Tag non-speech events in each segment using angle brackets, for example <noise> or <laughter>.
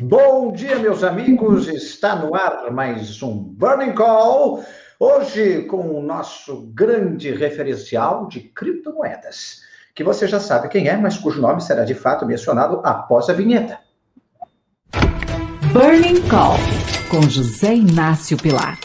Bom dia, meus amigos. Está no ar mais um Burning Call. Hoje com o nosso grande referencial de criptomoedas, que você já sabe quem é, mas cujo nome será de fato mencionado após a vinheta. Burning Call com José Inácio Pilar.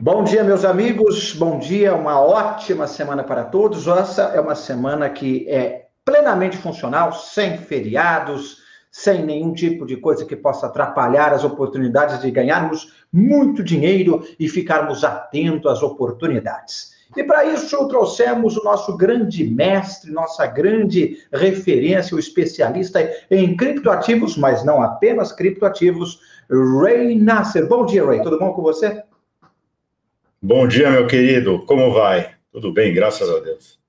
Bom dia, meus amigos. Bom dia, uma ótima semana para todos. Essa é uma semana que é plenamente funcional, sem feriados, sem nenhum tipo de coisa que possa atrapalhar as oportunidades de ganharmos muito dinheiro e ficarmos atentos às oportunidades. E para isso trouxemos o nosso grande mestre, nossa grande referência, o especialista em criptoativos, mas não apenas criptoativos, Ray Nasser. Bom dia, Ray. Tudo bom com você? Bom dia, meu querido. Como vai? Tudo bem, graças a Deus.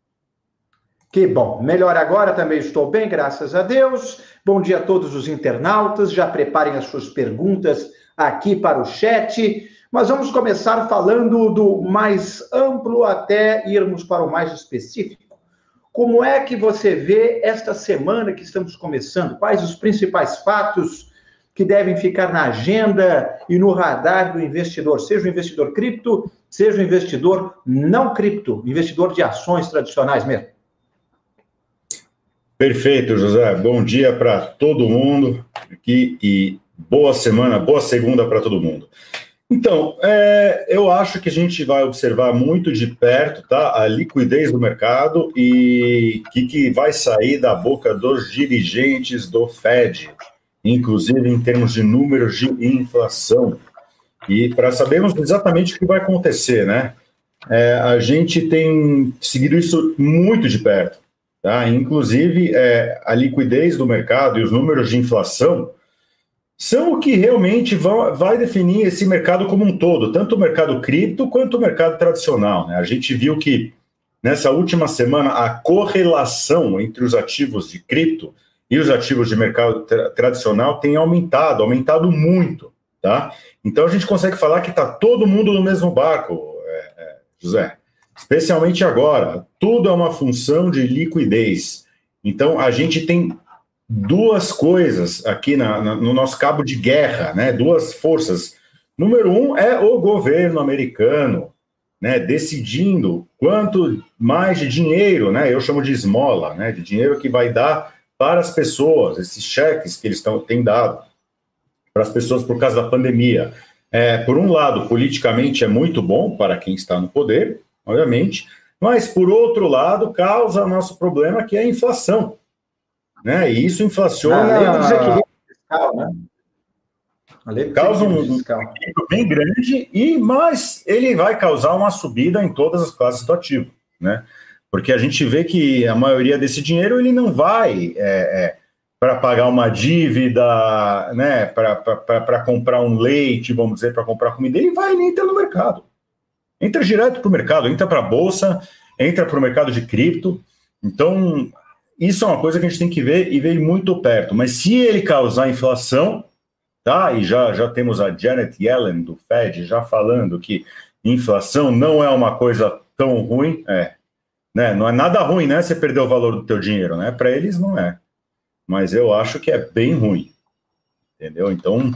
Que bom. Melhor agora, também estou bem, graças a Deus. Bom dia a todos os internautas. Já preparem as suas perguntas aqui para o chat. Mas vamos começar falando do mais amplo até irmos para o mais específico. Como é que você vê esta semana que estamos começando? Quais os principais fatos que devem ficar na agenda e no radar do investidor, seja o investidor cripto, seja o investidor não cripto, investidor de ações tradicionais mesmo? Perfeito, José. Bom dia para todo mundo aqui e boa semana, boa segunda para todo mundo. Então, é, eu acho que a gente vai observar muito de perto tá, a liquidez do mercado e o que, que vai sair da boca dos dirigentes do Fed, inclusive em termos de números de inflação. E para sabermos exatamente o que vai acontecer, né? É, a gente tem seguido isso muito de perto. Tá? Inclusive, é, a liquidez do mercado e os números de inflação são o que realmente vão, vai definir esse mercado como um todo, tanto o mercado cripto quanto o mercado tradicional. Né? A gente viu que nessa última semana a correlação entre os ativos de cripto e os ativos de mercado tra tradicional tem aumentado, aumentado muito. Tá? Então a gente consegue falar que está todo mundo no mesmo barco, é, é, José especialmente agora. Tudo é uma função de liquidez. Então, a gente tem duas coisas aqui na, na, no nosso cabo de guerra, né? duas forças. Número um é o governo americano, né, decidindo quanto mais de dinheiro, né, eu chamo de esmola, né, de dinheiro que vai dar para as pessoas, esses cheques que eles tão, têm dado para as pessoas por causa da pandemia. É, por um lado, politicamente é muito bom para quem está no poder, obviamente, mas, por outro lado, causa nosso problema, que é a inflação. Né? E isso inflaciona. Do desequilíbrio fiscal, né? causa um equilíbrio bem grande, e mas ele vai causar uma subida em todas as classes do ativo. Né? Porque a gente vê que a maioria desse dinheiro ele não vai é, é, para pagar uma dívida, né, para comprar um leite, vamos dizer, para comprar comida, ele vai nem entra no mercado entra direto para o mercado, entra para a bolsa, entra para o mercado de cripto. Então, isso é uma coisa que a gente tem que ver e ver muito perto. Mas se ele causar inflação, tá? E já, já temos a Janet Yellen do Fed já falando que inflação não é uma coisa tão ruim, é, né? Não é nada ruim, né? Você perder o valor do teu dinheiro, né? Para eles não é. Mas eu acho que é bem ruim. Entendeu? Então,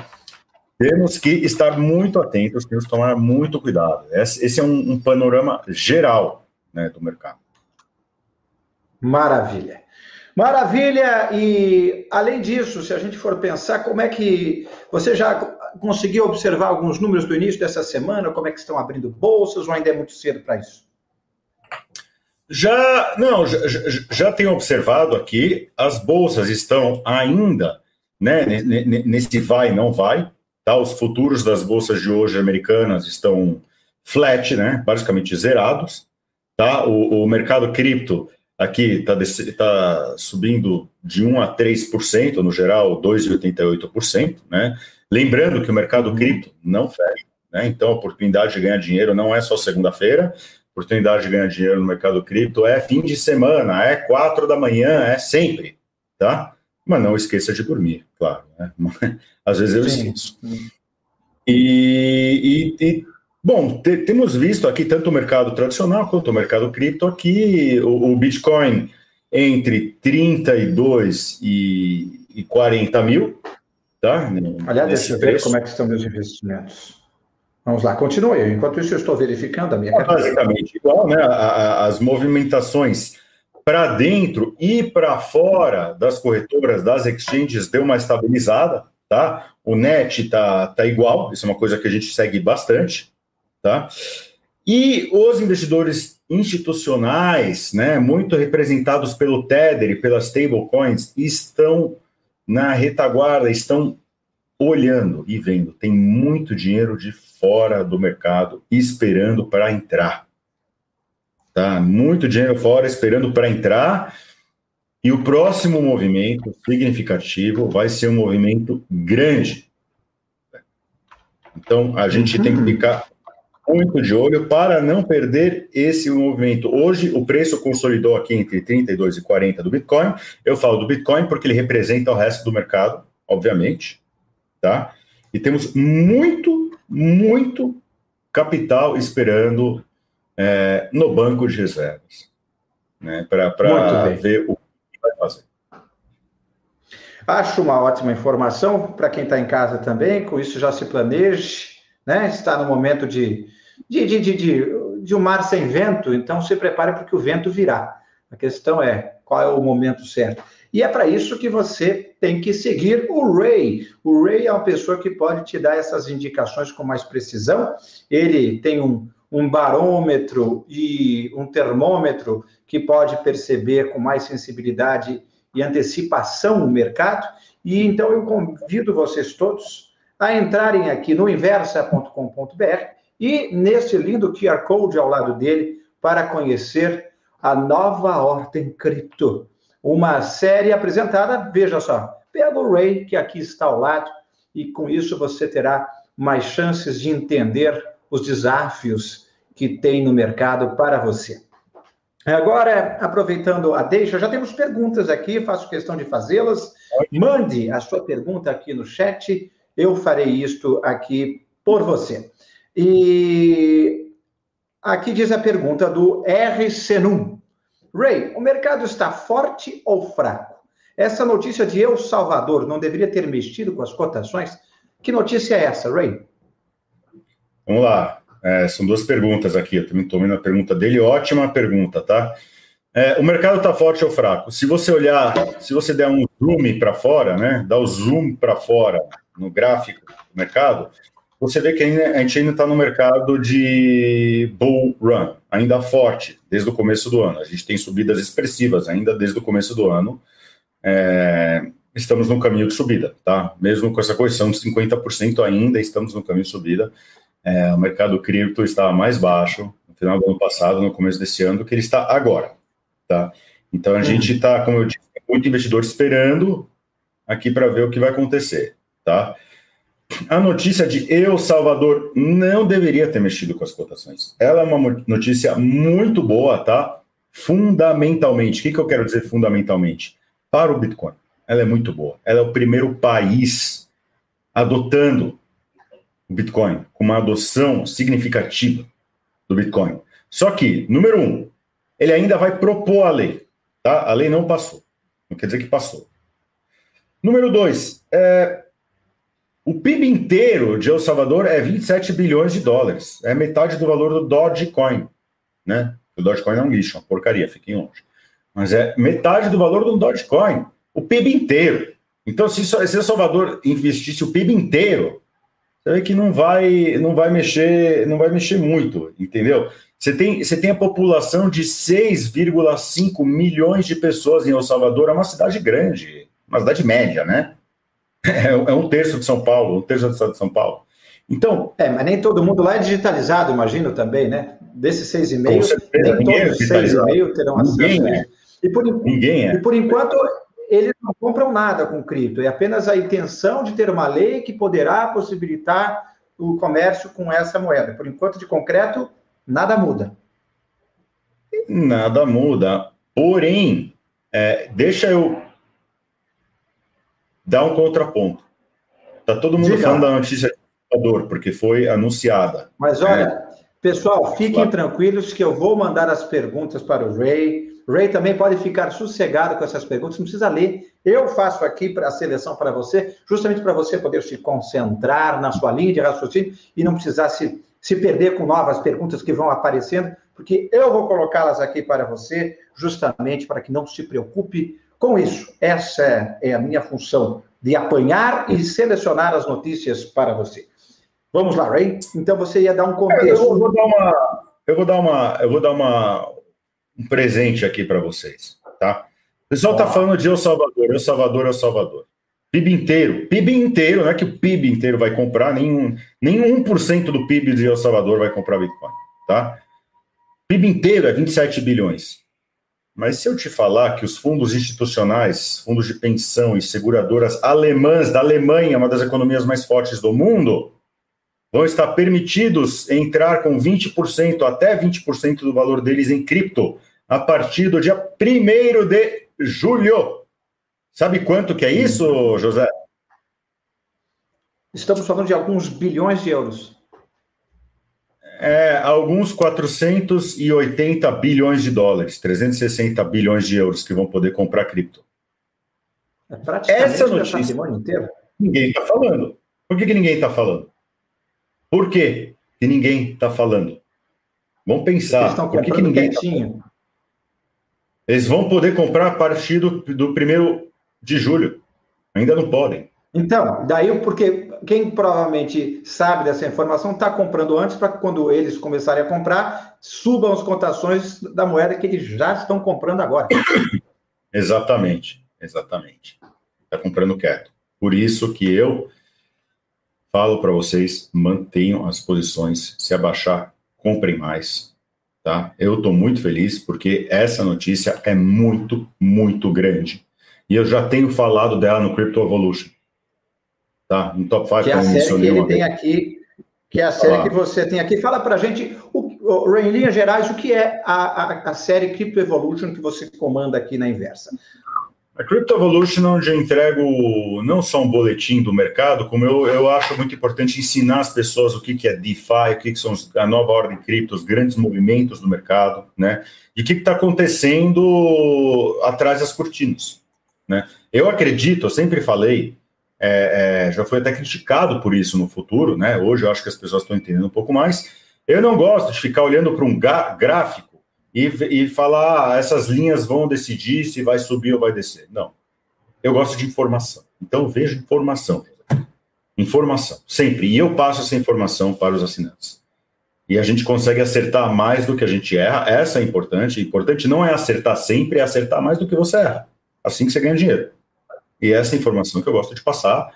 temos que estar muito atentos, temos que tomar muito cuidado. Esse é um, um panorama geral né, do mercado. Maravilha. Maravilha! E além disso, se a gente for pensar, como é que você já conseguiu observar alguns números do início dessa semana? Como é que estão abrindo bolsas ou ainda é muito cedo para isso? Já, não, já, já tenho observado aqui, as bolsas estão ainda né, nesse vai não vai, Tá? Os futuros das bolsas de hoje americanas estão flat, né? basicamente zerados. Tá? O, o mercado cripto aqui está tá subindo de 1 a 3%, no geral 2,88%. Né? Lembrando que o mercado uhum. cripto não fecha. Né? Então, a oportunidade de ganhar dinheiro não é só segunda-feira, oportunidade de ganhar dinheiro no mercado cripto é fim de semana, é quatro da manhã, é sempre, tá? Mas não esqueça de dormir, claro. Né? <laughs> Às vezes eu esqueço. E, e, e bom, te, temos visto aqui tanto o mercado tradicional quanto o mercado cripto aqui, o, o Bitcoin entre 32 e, 140 mil. Tá? Aliás, deixa eu ver como é que estão meus investimentos. Vamos lá, continue. Enquanto isso, eu estou verificando a minha carteira. Basicamente igual, né? As movimentações para dentro e para fora das corretoras, das exchanges, deu uma estabilizada, tá? O net tá, tá igual, isso é uma coisa que a gente segue bastante, tá? E os investidores institucionais, né, muito representados pelo Tether e pelas stablecoins, estão na retaguarda, estão olhando e vendo. Tem muito dinheiro de fora do mercado esperando para entrar. Tá? Muito dinheiro fora esperando para entrar. E o próximo movimento significativo vai ser um movimento grande. Então, a gente uhum. tem que uhum. ficar muito de olho para não perder esse movimento. Hoje, o preço consolidou aqui entre 32 e 40 do Bitcoin. Eu falo do Bitcoin porque ele representa o resto do mercado, obviamente, tá? E temos muito, muito capital esperando é, no banco de reservas, né? Para ver o que vai fazer. Acho uma ótima informação para quem está em casa também, com isso já se planeje né? Está no momento de, de, de, de, de, de um mar sem vento, então se prepare porque o vento virá. A questão é qual é o momento certo. E é para isso que você tem que seguir o Ray. O Ray é uma pessoa que pode te dar essas indicações com mais precisão. Ele tem um, um barômetro e um termômetro que pode perceber com mais sensibilidade e antecipação o mercado. E então eu convido vocês todos a entrarem aqui no inversa.com.br e nesse lindo QR Code ao lado dele para conhecer a nova Ordem Cripto, uma série apresentada, veja só, pelo Ray, que aqui está ao lado, e com isso você terá mais chances de entender os desafios que tem no mercado para você. Agora, aproveitando a deixa, já temos perguntas aqui, faço questão de fazê-las. Mande a sua pergunta aqui no chat eu farei isto aqui por você. E aqui diz a pergunta do R. Senum. Ray, o mercado está forte ou fraco? Essa notícia de El Salvador não deveria ter mexido com as cotações? Que notícia é essa, Ray? Vamos lá. É, são duas perguntas aqui. Eu também estou vendo a pergunta dele. Ótima pergunta, tá? É, o mercado está forte ou fraco? Se você olhar, se você der um zoom para fora, né? Dá o zoom para fora no gráfico do mercado, você vê que a gente ainda está no mercado de bull run, ainda forte, desde o começo do ano. A gente tem subidas expressivas ainda desde o começo do ano. É, estamos no caminho de subida, tá? Mesmo com essa correção de 50% ainda estamos no caminho de subida. É, o mercado cripto estava mais baixo no final do ano passado, no começo desse ano, do que ele está agora, tá? Então a gente está, como eu disse, muito investidor esperando aqui para ver o que vai acontecer tá? A notícia de El Salvador não deveria ter mexido com as cotações. Ela é uma notícia muito boa, tá? Fundamentalmente, o que, que eu quero dizer fundamentalmente? Para o Bitcoin, ela é muito boa. Ela é o primeiro país adotando o Bitcoin, com uma adoção significativa do Bitcoin. Só que, número um, ele ainda vai propor a lei, tá? A lei não passou. Não quer dizer que passou. Número dois, é, o PIB inteiro de El Salvador é 27 bilhões de dólares. É metade do valor do Dogecoin, né? O Dogecoin é um lixo, uma porcaria, fiquem longe. Mas é metade do valor do Dogecoin. O PIB inteiro. Então, se, se El Salvador investisse o PIB inteiro, você vê que não vai, não vai mexer, não vai mexer muito, entendeu? Você tem, você tem a população de 6,5 milhões de pessoas em El Salvador, é uma cidade grande, uma cidade média, né? É, é, um terço de São Paulo, um terço do estado de São Paulo. Então. É, mas nem todo mundo lá é digitalizado, imagino também, né? Desses seis e meio, nem todos os seis e meio terão ninguém acesso. É. E por, ninguém é. E por enquanto, eles não compram nada com cripto, é apenas a intenção de ter uma lei que poderá possibilitar o comércio com essa moeda. Por enquanto, de concreto, nada muda. Nada muda. Porém, é, deixa eu dá um contraponto. Tá todo mundo Diga. falando da notícia do porque foi anunciada. Mas olha, é. pessoal, fiquem claro. tranquilos que eu vou mandar as perguntas para o Ray. Ray também pode ficar sossegado com essas perguntas, não precisa ler. Eu faço aqui para a seleção para você, justamente para você poder se concentrar na sua linha de raciocínio e não precisar se, se perder com novas perguntas que vão aparecendo, porque eu vou colocá-las aqui para você, justamente para que não se preocupe com isso. Essa é a minha função, de apanhar e selecionar as notícias para você. Vamos lá, Ray? Então você ia dar um contexto. Eu vou dar uma, eu vou dar uma, eu vou dar uma, um presente aqui para vocês, tá? O pessoal está falando de El Salvador, El Salvador, El Salvador. PIB inteiro, PIB inteiro, não é que o PIB inteiro vai comprar, nenhum, nenhum 1% do PIB de El Salvador vai comprar Bitcoin, tá? PIB inteiro é 27 bilhões. Mas se eu te falar que os fundos institucionais, fundos de pensão e seguradoras alemãs da Alemanha, uma das economias mais fortes do mundo, vão estar permitidos entrar com 20%, até 20% do valor deles em cripto, a partir do dia 1 de julho. Sabe quanto que é isso, José? Estamos falando de alguns bilhões de euros é, alguns 480 bilhões de dólares, 360 bilhões de euros que vão poder comprar cripto. É Essa notícia inteiro. ninguém está falando. Por que, que ninguém está falando? Por que, que ninguém está falando? Vamos pensar. Por que, que ninguém tá Eles vão poder comprar a partir do, do primeiro de julho. Ainda não podem. Então, daí porque quem provavelmente sabe dessa informação está comprando antes para que quando eles começarem a comprar, subam as cotações da moeda que eles já estão comprando agora. <coughs> Exatamente, exatamente. Está comprando quieto. Por isso que eu falo para vocês, mantenham as posições, se abaixar, comprem mais, tá? Eu estou muito feliz porque essa notícia é muito, muito grande. E eu já tenho falado dela no Crypto Evolution tá? No top 5 que a série que ele tem aqui, que é a série ah. que você tem aqui. Fala para gente, o, o, em linhas gerais, o que é a, a, a, série Crypto Evolution que você comanda aqui na Inversa? A Crypto Evolution, onde eu entrego não só um boletim do mercado, como eu, eu acho muito importante ensinar as pessoas o que, que é DeFi, o que, que são a nova ordem cripto, os grandes movimentos do mercado, né? E o que está acontecendo atrás das cortinas, né? Eu acredito, eu sempre falei, é, é, já foi até criticado por isso no futuro, né? Hoje eu acho que as pessoas estão entendendo um pouco mais. Eu não gosto de ficar olhando para um gráfico e, e falar ah, essas linhas vão decidir se vai subir ou vai descer. Não. Eu gosto de informação. Então vejo informação. Informação, sempre. E eu passo essa informação para os assinantes. E a gente consegue acertar mais do que a gente erra. Essa é importante. Importante não é acertar sempre, é acertar mais do que você erra. Assim que você ganha dinheiro. E essa é informação que eu gosto de passar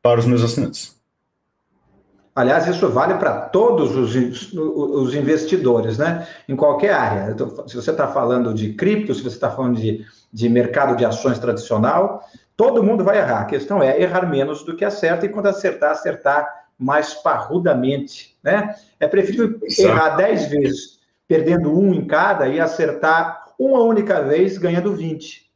para os meus assinantes. Aliás, isso vale para todos os, os, investidores, né? Em qualquer área. Se você está falando de cripto, se você está falando de, de mercado de ações tradicional, todo mundo vai errar. A questão é errar menos do que acerta, e quando acertar, acertar mais parrudamente, né? É preferível Exato. errar 10 vezes, perdendo um em cada, e acertar uma única vez, ganhando 20.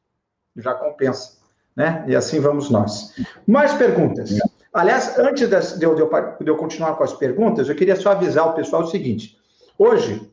Já compensa né? E assim vamos nós. Mais perguntas. Aliás, antes de eu, de eu continuar com as perguntas, eu queria só avisar o pessoal o seguinte: hoje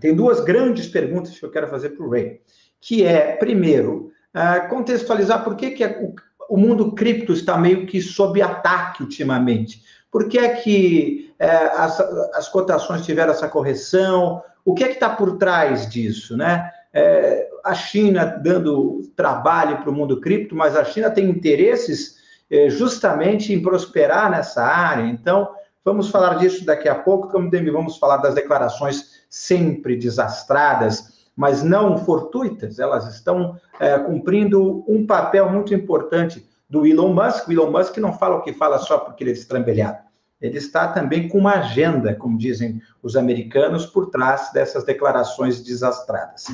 tem duas grandes perguntas que eu quero fazer para o Ray, que é, primeiro, uh, contextualizar por que, que o, o, mundo cripto está meio que sob ataque ultimamente. Por que é que uh, as, as cotações tiveram essa correção? O que é que está por trás disso, né? É, a China dando trabalho para o mundo cripto, mas a China tem interesses é, justamente em prosperar nessa área. Então, vamos falar disso daqui a pouco, como vamos falar das declarações sempre desastradas, mas não fortuitas, elas estão é, cumprindo um papel muito importante do Elon Musk. O Elon Musk não fala o que fala só porque ele é estrambelhado ele está também com uma agenda, como dizem os americanos, por trás dessas declarações desastradas.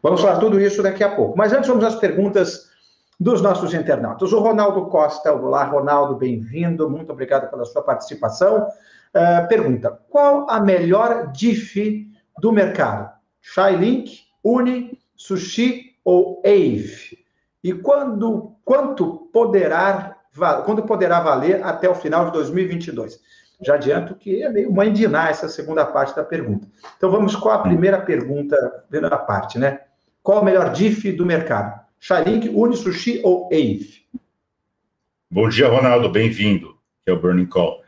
Vamos falar tudo isso daqui a pouco. Mas antes vamos às perguntas dos nossos internautas. O Ronaldo Costa, olá, Ronaldo, bem-vindo, muito obrigado pela sua participação. Uh, pergunta: qual a melhor DIF do mercado? Shylink, Uni, Sushi ou AVE? E quando, quanto poderá, quando poderá valer até o final de 2022? Já adianto que é meio mãe de Iná essa segunda parte da pergunta. Então vamos com a primeira pergunta, primeira parte, né? Qual o melhor DIF do mercado? Xalink, Unisushi ou AVE? Bom dia, Ronaldo, bem-vindo, que é o Burning Call.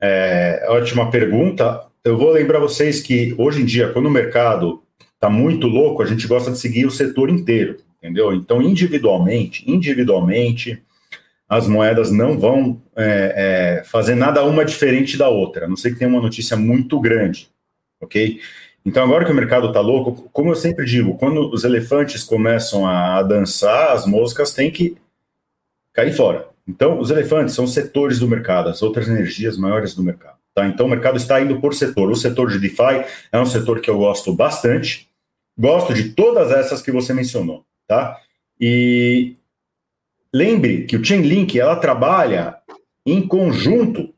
É, ótima pergunta. Eu vou lembrar vocês que hoje em dia, quando o mercado está muito louco, a gente gosta de seguir o setor inteiro, entendeu? Então, individualmente, individualmente, as moedas não vão é, é, fazer nada uma diferente da outra, a não ser que tenha uma notícia muito grande, ok? Então, agora que o mercado está louco, como eu sempre digo, quando os elefantes começam a dançar, as moscas têm que cair fora. Então, os elefantes são setores do mercado, as outras energias maiores do mercado. Tá? Então, o mercado está indo por setor. O setor de DeFi é um setor que eu gosto bastante. Gosto de todas essas que você mencionou. Tá? E lembre que o Chainlink ela trabalha em conjunto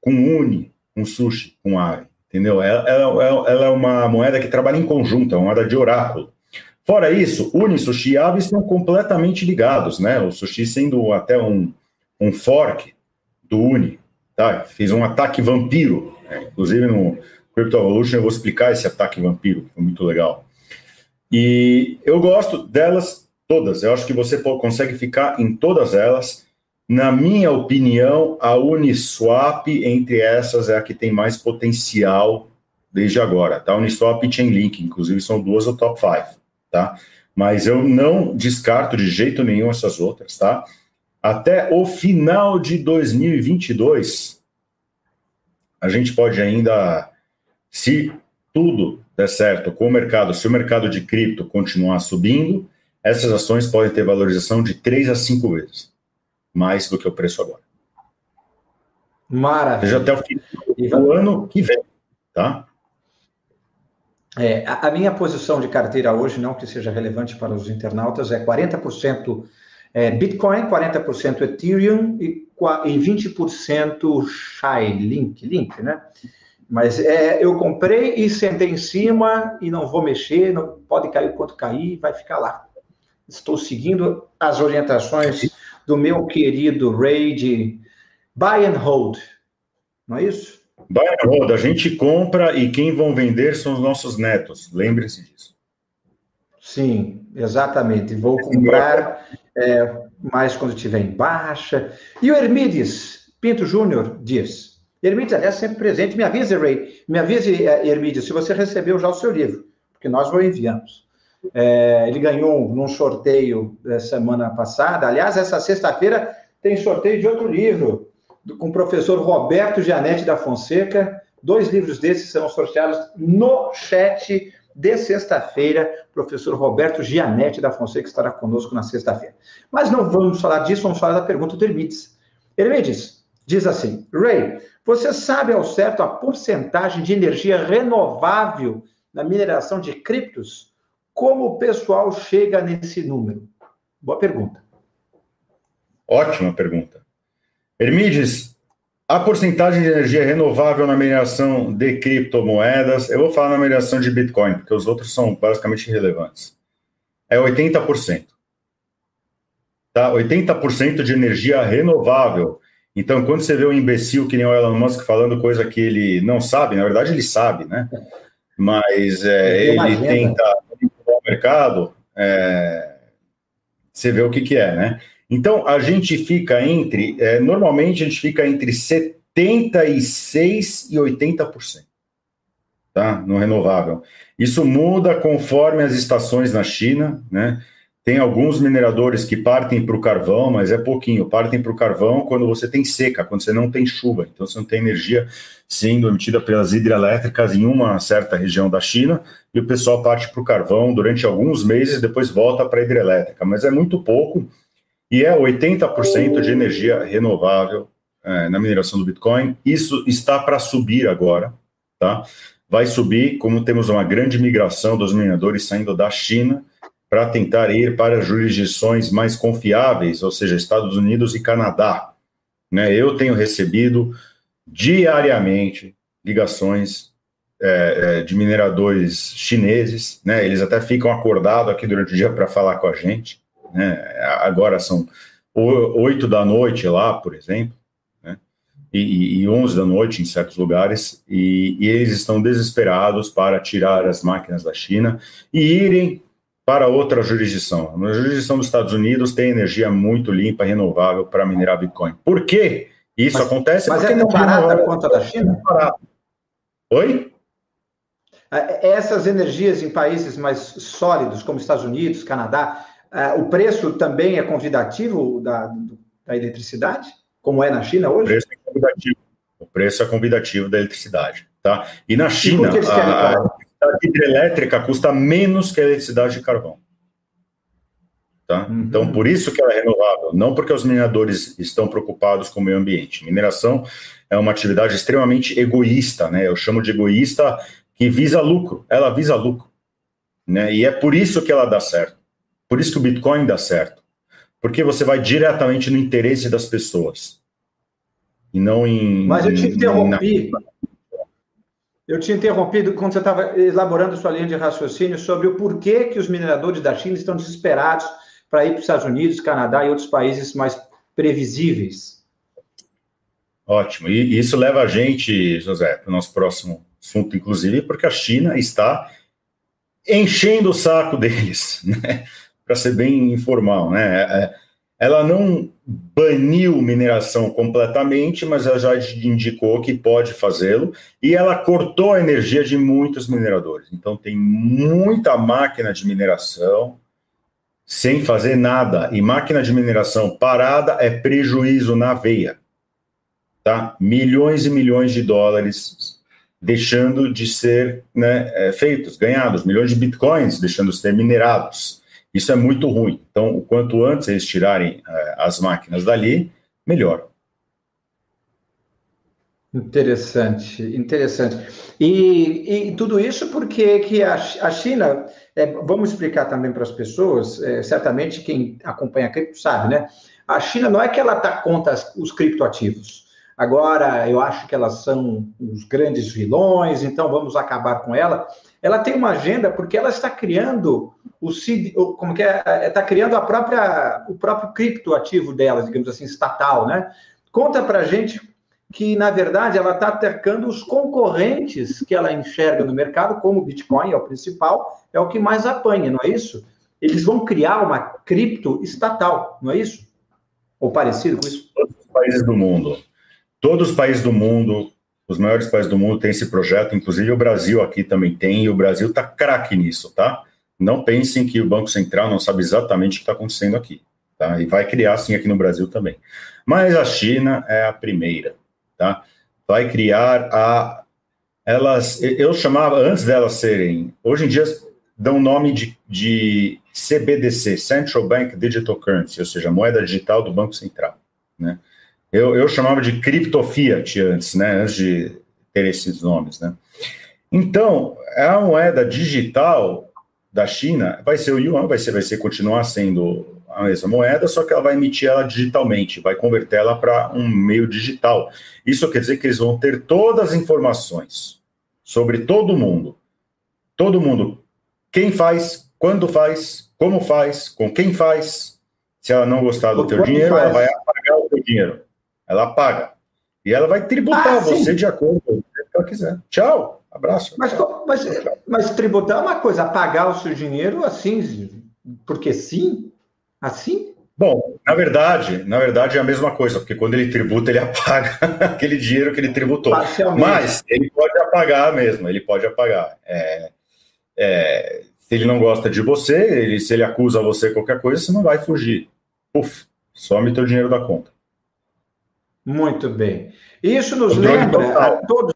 com Uni, com Sushi, com Aave. Entendeu? Ela, ela, ela, é uma moeda que trabalha em conjunto, é uma moeda de oráculo. Fora isso, Uni, Sushi e Aave estão completamente ligados, né? O Sushi sendo até um, um fork do Uni, tá? Fez um ataque vampiro, né? inclusive no Crypto Evolution eu vou explicar esse ataque vampiro, foi muito legal. E eu gosto delas todas, eu acho que você consegue ficar em todas elas. Na minha opinião, a Uniswap entre essas é a que tem mais potencial desde agora, tá? Uniswap e Chainlink, inclusive são duas do top 5 tá? Mas eu não descarto de jeito nenhum essas outras, tá? Até o final de 2022, a gente pode ainda, se tudo der certo com o mercado, se o mercado de cripto continuar subindo, essas ações podem ter valorização de 3 a 5 vezes mais do que o preço agora. Maravilha. Até o final do ano que vem, tá? É, a, a, minha posição de carteira hoje, não que seja relevante para os internautas, é 40% é, Bitcoin, 40% Ethereum e, e 20% Shai, Link, Link, né? Mas é, eu comprei e sentei em cima e não vou mexer, não pode cair o quanto cair, vai ficar lá. Estou seguindo as orientações do meu querido Ray de buy and hold, não é isso? Buy and hold, a gente compra e quem vão vender são os nossos netos. Lembre-se disso. Sim, exatamente. Vou comprar é, mais quando estiver em baixa. E o Hermides Pinto Júnior diz. Hermides, aliás, sempre presente. Me avise, Ray. Me avise, é, Hermides, se você recebeu já o seu livro, porque nós o enviamos. É, ele ganhou num sorteio da semana passada. Aliás, essa sexta-feira tem sorteio de outro livro com o professor Roberto Gianetti da Fonseca. Dois livros desses serão sorteados no chat de sexta-feira. Professor Roberto Gianetti da Fonseca estará conosco na sexta-feira. Mas não vamos falar disso, vamos falar da pergunta do Hermides. Hermides diz assim: Ray, você sabe ao certo a porcentagem de energia renovável na mineração de criptos? Como o pessoal chega nesse número? Boa pergunta. Ótima pergunta. Hermides, a porcentagem de energia renovável na mineração de criptomoedas, eu vou falar na mineração de Bitcoin, porque os outros são basicamente irrelevantes. É 80%. Tá? 80% de energia renovável. Então, quando você vê um imbecil que nem o Elon Musk falando coisa que ele não sabe, na verdade ele sabe, né? Mas é, ele tenta o mercado, é, você vê o que, que é, né? Então, a gente fica entre, é, normalmente a gente fica entre 76% e 80%, tá? No renovável. Isso muda conforme as estações na China, né? Tem alguns mineradores que partem para o carvão, mas é pouquinho. Partem para o carvão quando você tem seca, quando você não tem chuva. Então, você não tem energia sendo emitida pelas hidrelétricas em uma certa região da China, e o pessoal parte para o carvão durante alguns meses, depois volta para a hidrelétrica. Mas é muito pouco e é 80% de energia renovável é, na mineração do Bitcoin. Isso está para subir agora, tá? Vai subir, como temos uma grande migração dos mineradores saindo da China para tentar ir para jurisdições mais confiáveis, ou seja, Estados Unidos e Canadá. Né? Eu tenho recebido diariamente ligações é, é, de mineradores chineses, né? Eles até ficam acordados aqui durante o dia para falar com a gente né? Agora são oito da noite lá, por exemplo, né? e, onze da noite em certos lugares, e, e, eles estão desesperados para tirar as máquinas da China e irem para outra jurisdição. Na jurisdição dos Estados Unidos tem energia muito limpa, renovável para minerar Bitcoin. Por quê? Isso mas, acontece mas porque é tão barata a da China? Oi? É, essas energias em países mais sólidos, como Estados Unidos, Canadá, é, o preço também é convidativo da, da eletricidade, como é na China hoje? O preço é convidativo. O preço é convidativo da eletricidade. Tá? E na China, e a, a eletricidade hidrelétrica custa menos que a eletricidade de carvão. Tá? Uhum. Então, por isso que ela é renovável, não porque os mineradores estão preocupados com o meio ambiente. Mineração é uma atividade extremamente egoísta, né? Eu chamo de egoísta que visa lucro. Ela visa lucro, né? E é por isso que ela dá certo. Por isso que o Bitcoin dá certo. Porque você vai diretamente no interesse das pessoas. E não em. Mas eu te interrompi. Na... Eu te interrompi quando você estava elaborando sua linha de raciocínio sobre o porquê que os mineradores da China estão desesperados para ir para os Estados Unidos, Canadá e outros países mais previsíveis. Ótimo. E isso leva a gente, José, para o nosso próximo assunto, inclusive, porque a China está enchendo o saco deles, <laughs> né? para ser bem informal. Né? Ela não baniu mineração completamente, mas ela já indicou que pode fazê-lo, e ela cortou a energia de muitos mineradores. Então, tem muita máquina de mineração sem fazer nada. E máquina de mineração parada é prejuízo na veia. Tá? Milhões e milhões de dólares deixando de ser né, é, feitos, ganhados, milhões de bitcoins deixando de ser minerados. Isso é muito ruim. Então, o quanto antes eles tirarem é, as máquinas dali, melhor. Interessante, interessante. E, e tudo isso porque que a, a China, é, vamos explicar também para as pessoas, é, certamente quem acompanha cripto sabe, né? A China não é que ela está contra os criptoativos. Agora, eu acho que elas são os grandes vilões, então vamos acabar com ela. Ela tem uma agenda porque ela está criando o como que é, está criando a própria o próprio criptoativo dela, digamos assim, estatal, né? Conta para gente que, na verdade, ela está atacando os concorrentes que ela enxerga no mercado, como o Bitcoin é o principal, é o que mais apanha, não é isso? Eles vão criar uma cripto estatal, não é isso? Ou parecido com isso? Todos os países do mundo. Todos os países do mundo, os maiores países do mundo têm esse projeto, inclusive o Brasil aqui também tem, e o Brasil está craque nisso, tá? Não pensem que o Banco Central não sabe exatamente o que está acontecendo aqui, tá? E vai criar, sim, aqui no Brasil também. Mas a China é a primeira tá? Vai criar a elas, eu chamava antes delas serem, hoje em dia dão nome de, de CBDC, Central Bank Digital Currency, ou seja, moeda digital do Banco Central, né? Eu, eu chamava de cripto fiat antes, né? Antes de ter esses nomes, né? Então, a moeda digital da China vai ser o yuan, vai ser, vai ser continuar sendo a mesma moeda, só que ela vai emitir ela digitalmente, vai converter ela para um meio digital. Isso quer dizer que eles vão ter todas as informações sobre todo mundo. Todo mundo. Quem faz, quando faz, como faz, com quem faz. Se ela não gostar do teu dinheiro, faz. ela vai apagar o teu dinheiro. Ela apaga. E ela vai tributar ah, você sim. de acordo com o que ela quiser. Tchau. Abraço. Mas, mas, mas tributar é uma coisa, pagar o seu dinheiro assim, porque sim, Assim? Bom, na verdade, na verdade é a mesma coisa, porque quando ele tributa, ele <laughs> apaga aquele dinheiro que ele tributou. Mas ele pode apagar mesmo, ele pode apagar. É, é, se ele não gosta de você, ele, se ele acusa você qualquer coisa, você não vai fugir. Puf, some teu dinheiro da conta. Muito bem. Isso nos Controle lembra total. a todos.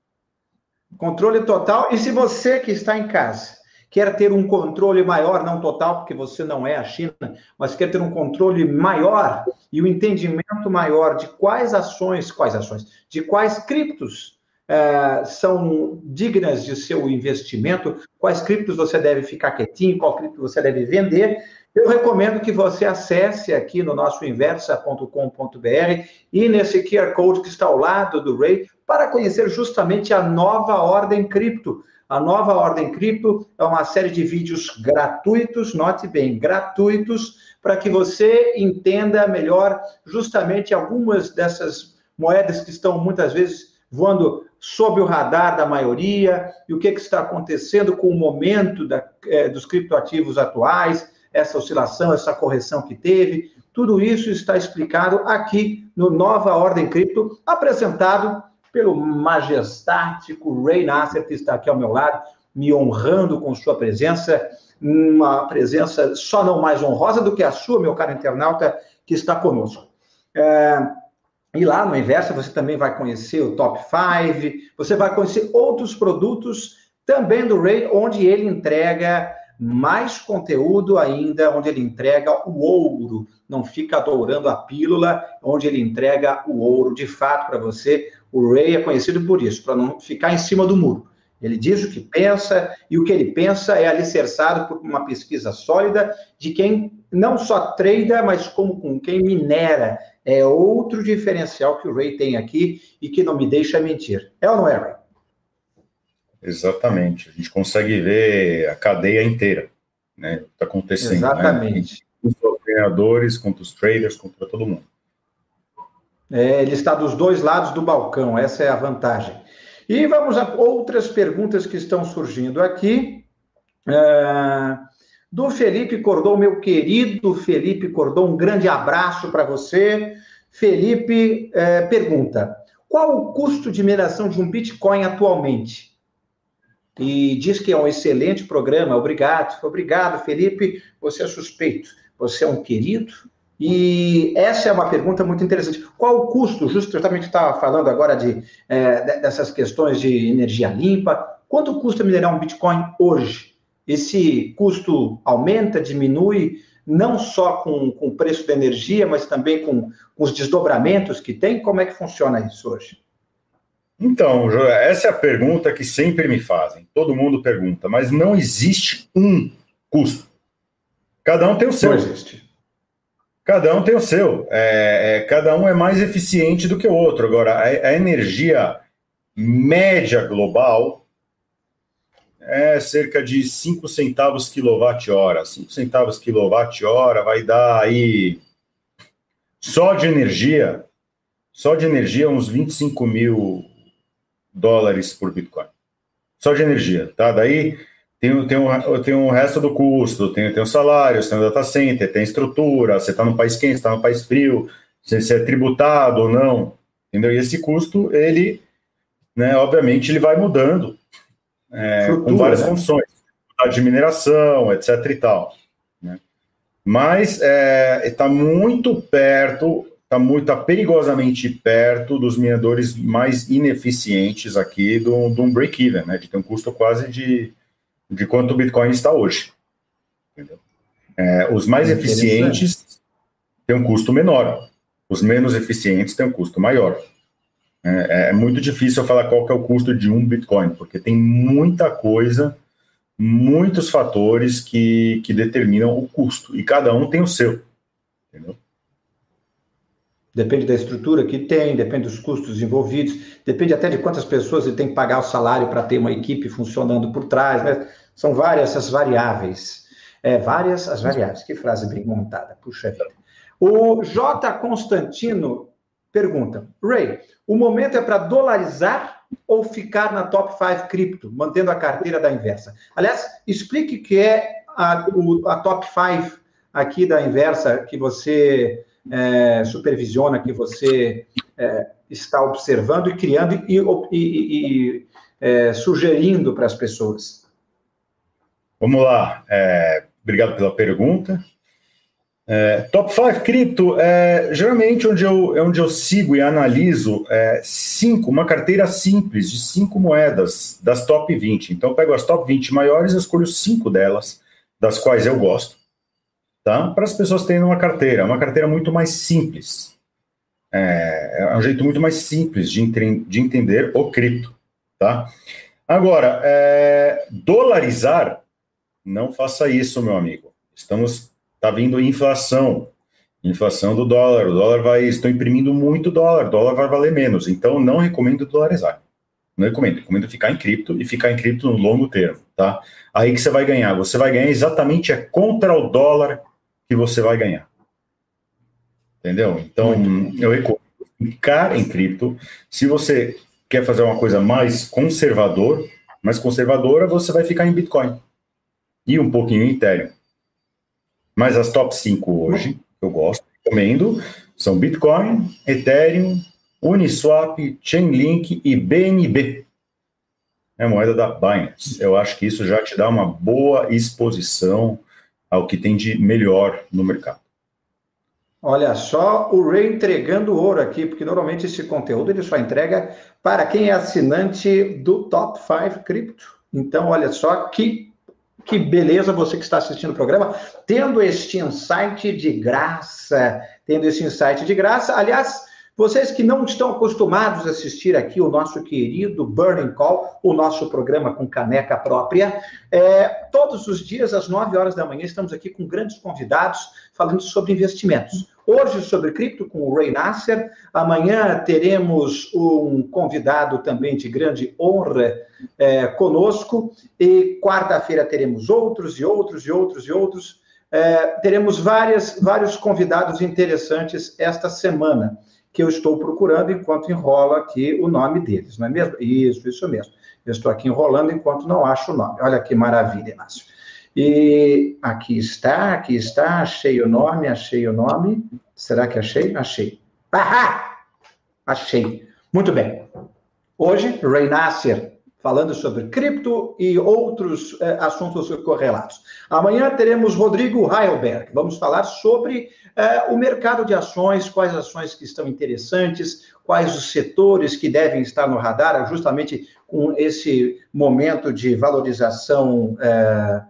Controle total. E se você que está em casa quer ter um controle maior, não total, porque você não é a China, mas quer ter um controle maior e o um entendimento maior de quais ações, quais ações, de quais criptos eh, são dignas de seu investimento, quais criptos você deve ficar quietinho, qual cripto você deve vender. Eu recomendo que você acesse aqui no nosso inversa.com.br e nesse QR Code que está ao lado do Ray para conhecer justamente a nova ordem cripto. A nova Ordem Cripto é uma série de vídeos gratuitos, note bem, gratuitos, para que você entenda melhor justamente algumas dessas moedas que estão muitas vezes voando sob o radar da maioria, e o que, que está acontecendo com o momento da, é, dos criptoativos atuais, essa oscilação, essa correção que teve. Tudo isso está explicado aqui no Nova Ordem Cripto, apresentado pelo majestático Ray Nasser, que está aqui ao meu lado, me honrando com sua presença, uma presença só não mais honrosa do que a sua, meu caro internauta, que está conosco. É, e lá no Inversa você também vai conhecer o Top 5, você vai conhecer outros produtos também do Ray, onde ele entrega mais conteúdo ainda, onde ele entrega o ouro, não fica dourando a pílula, onde ele entrega o ouro de fato para você. O Ray é conhecido por isso, para não ficar em cima do muro. Ele diz o que pensa, e o que ele pensa é alicerçado por uma pesquisa sólida de quem não só trada, mas como com quem minera. É outro diferencial que o Ray tem aqui e que não me deixa mentir. É ou não é, Ray? Exatamente. A gente consegue ver a cadeia inteira, né? Está acontecendo. Né? Exatamente. Né? Os treinadores, contra os traders, contra todo mundo. É, ele está dos dois lados do balcão, essa é a vantagem. E vamos a outras perguntas que estão surgindo aqui. É, do Felipe Cordon, meu querido Felipe Cordon, um grande abraço para você. Felipe é, pergunta: qual o custo de mineração de um Bitcoin atualmente? E diz que é um excelente programa. Obrigado, obrigado, Felipe. Você é suspeito. Você é um querido, e essa é uma pergunta muito interessante. Qual o custo, justamente estava falando agora de, é, dessas questões de energia limpa, quanto custa minerar um Bitcoin hoje? Esse custo aumenta, diminui, não só com, com o preço da energia, mas também com, com os desdobramentos que tem? Como é que funciona isso hoje? Então, essa é a pergunta que sempre me fazem. Todo mundo pergunta, mas não existe um custo. Cada um tem o seu. Não existe. Cada um tem o seu. É, é, cada um é mais eficiente do que o outro. Agora, a, a energia média global é cerca de 5 centavos quilowatt-hora. 5 centavos quilowatt-hora vai dar aí, só de energia, só de energia, uns 25 mil dólares por Bitcoin. Só de energia, tá? Daí tem, tem, o, tem o resto do custo, tem, tem os salários, tem o data center, tem estrutura, você está no país quente, está no país frio, se você é tributado ou não, entendeu? E esse custo, ele, né, obviamente, ele vai mudando é, com várias né? funções, de mineração, etc e tal. Né? Mas está é, tá muito perto, está muito tá perigosamente perto dos mineradores mais ineficientes aqui do, do um break-even, né? De ter um custo quase de de quanto o Bitcoin está hoje. É, os mais eficientes têm um custo menor, os menos eficientes têm um custo maior. É, é, muito difícil falar qual é o custo de um Bitcoin, porque tem muita coisa, muitos fatores que, que determinam o custo, e cada um tem o seu. Entendeu? Depende da estrutura que tem, depende dos custos envolvidos, depende até de quantas pessoas ele tem que pagar o salário para ter uma equipe funcionando por trás, né? São várias as variáveis. É, várias as variáveis. Que frase bem montada, puxa vida. O J. Constantino pergunta: Ray, o momento é para dolarizar ou ficar na top 5 cripto, mantendo a carteira da inversa? Aliás, explique que é a, o, a top 5 aqui da inversa que você é, supervisiona, que você é, está observando e criando e, e, e é, sugerindo para as pessoas? Vamos lá. É, obrigado pela pergunta. É, top 5 cripto é geralmente onde eu, onde eu sigo e analiso cinco, uma carteira simples de cinco moedas das top 20. Então, eu pego as top 20 maiores e escolho cinco delas, das quais eu gosto tá? para as pessoas terem uma carteira. Uma carteira muito mais simples. É, é um jeito muito mais simples de, de entender o cripto. Tá? Agora, é, dolarizar, não faça isso, meu amigo. Estamos, tá vindo inflação, inflação do dólar. O dólar vai, estão imprimindo muito dólar, o dólar vai valer menos. Então, não recomendo dolarizar. Não recomendo, recomendo ficar em cripto e ficar em cripto no longo termo, tá? Aí que você vai ganhar, você vai ganhar exatamente é contra o dólar que você vai ganhar. Entendeu? Então, eu recomendo ficar em cripto. Se você quer fazer uma coisa mais conservador, mais conservadora, você vai ficar em Bitcoin. E um pouquinho em Ethereum. Mas as top 5 hoje, que eu gosto, recomendo, são Bitcoin, Ethereum, Uniswap, Chainlink e BNB. É a moeda da Binance. Eu acho que isso já te dá uma boa exposição ao que tem de melhor no mercado. Olha só o Ray entregando ouro aqui, porque normalmente esse conteúdo ele só entrega para quem é assinante do Top 5 Cripto. Então, olha só que, que beleza você que está assistindo o programa, tendo este insight de graça, tendo esse insight de graça. Aliás, vocês que não estão acostumados a assistir aqui o nosso querido Burning Call, o nosso programa com caneca própria, é, todos os dias, às 9 horas da manhã, estamos aqui com grandes convidados falando sobre investimentos. Hoje sobre cripto com o Ray Nasser, amanhã teremos um convidado também de grande honra é, conosco, e quarta-feira teremos outros e outros e outros e outros. É, teremos várias, vários convidados interessantes esta semana que eu estou procurando enquanto enrola aqui o nome deles, não é mesmo? Isso, isso mesmo. Eu estou aqui enrolando enquanto não acho o nome. Olha que maravilha, Inácio. E aqui está, aqui está, achei o nome, achei o nome. Será que achei? Achei. Ahá! Achei. Muito bem. Hoje, Ray Nasser, falando sobre cripto e outros eh, assuntos correlatos. Amanhã teremos Rodrigo Heilberg. Vamos falar sobre eh, o mercado de ações, quais ações que estão interessantes, quais os setores que devem estar no radar, justamente com esse momento de valorização eh,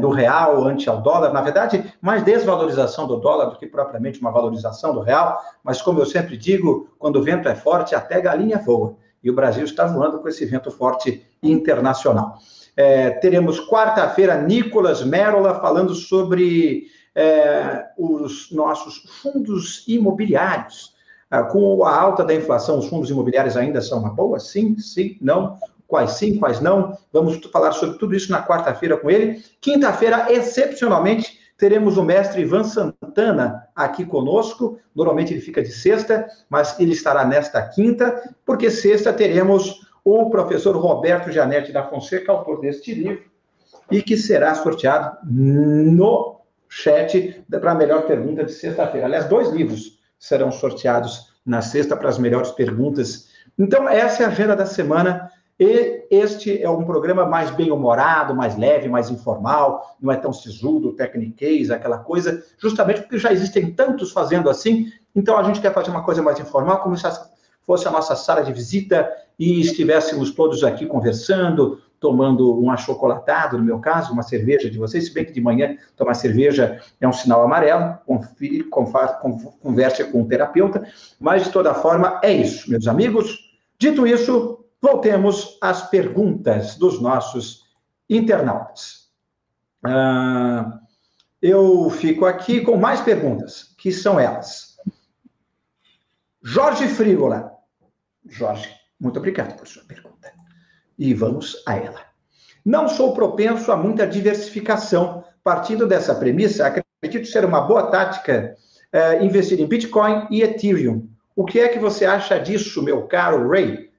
do real ante ao dólar. Na verdade, mais desvalorização do dólar do que propriamente uma valorização do real. Mas, como eu sempre digo, quando o vento é forte, até galinha voa e o Brasil está voando com esse vento forte internacional. É, teremos quarta-feira Nicolas Merola falando sobre é, os nossos fundos imobiliários. Ah, com a alta da inflação, os fundos imobiliários ainda são uma boa? Sim, sim, não. Quais sim, quais não? Vamos falar sobre tudo isso na quarta-feira com ele. Quinta-feira, excepcionalmente, Teremos o mestre Ivan Santana aqui conosco. Normalmente ele fica de sexta, mas ele estará nesta quinta, porque sexta teremos o professor Roberto Janete da Fonseca, autor deste livro, e que será sorteado no chat para a melhor pergunta de sexta-feira. Aliás, dois livros serão sorteados na sexta para as melhores perguntas. Então, essa é a agenda da semana. E este é um programa mais bem-humorado, mais leve, mais informal, não é tão sisudo, tecniquez, aquela coisa, justamente porque já existem tantos fazendo assim, então a gente quer fazer uma coisa mais informal, como se fosse a nossa sala de visita e estivéssemos todos aqui conversando, tomando um achocolatado, no meu caso, uma cerveja de vocês, se bem que de manhã tomar cerveja é um sinal amarelo, confie, converse com o terapeuta, mas de toda forma é isso, meus amigos. Dito isso, Voltemos às perguntas dos nossos internautas. Ah, eu fico aqui com mais perguntas, que são elas. Jorge Frígola. Jorge, muito obrigado por sua pergunta. E vamos a ela. Não sou propenso a muita diversificação. Partindo dessa premissa, acredito ser uma boa tática eh, investir em Bitcoin e Ethereum. O que é que você acha disso, meu caro Ray?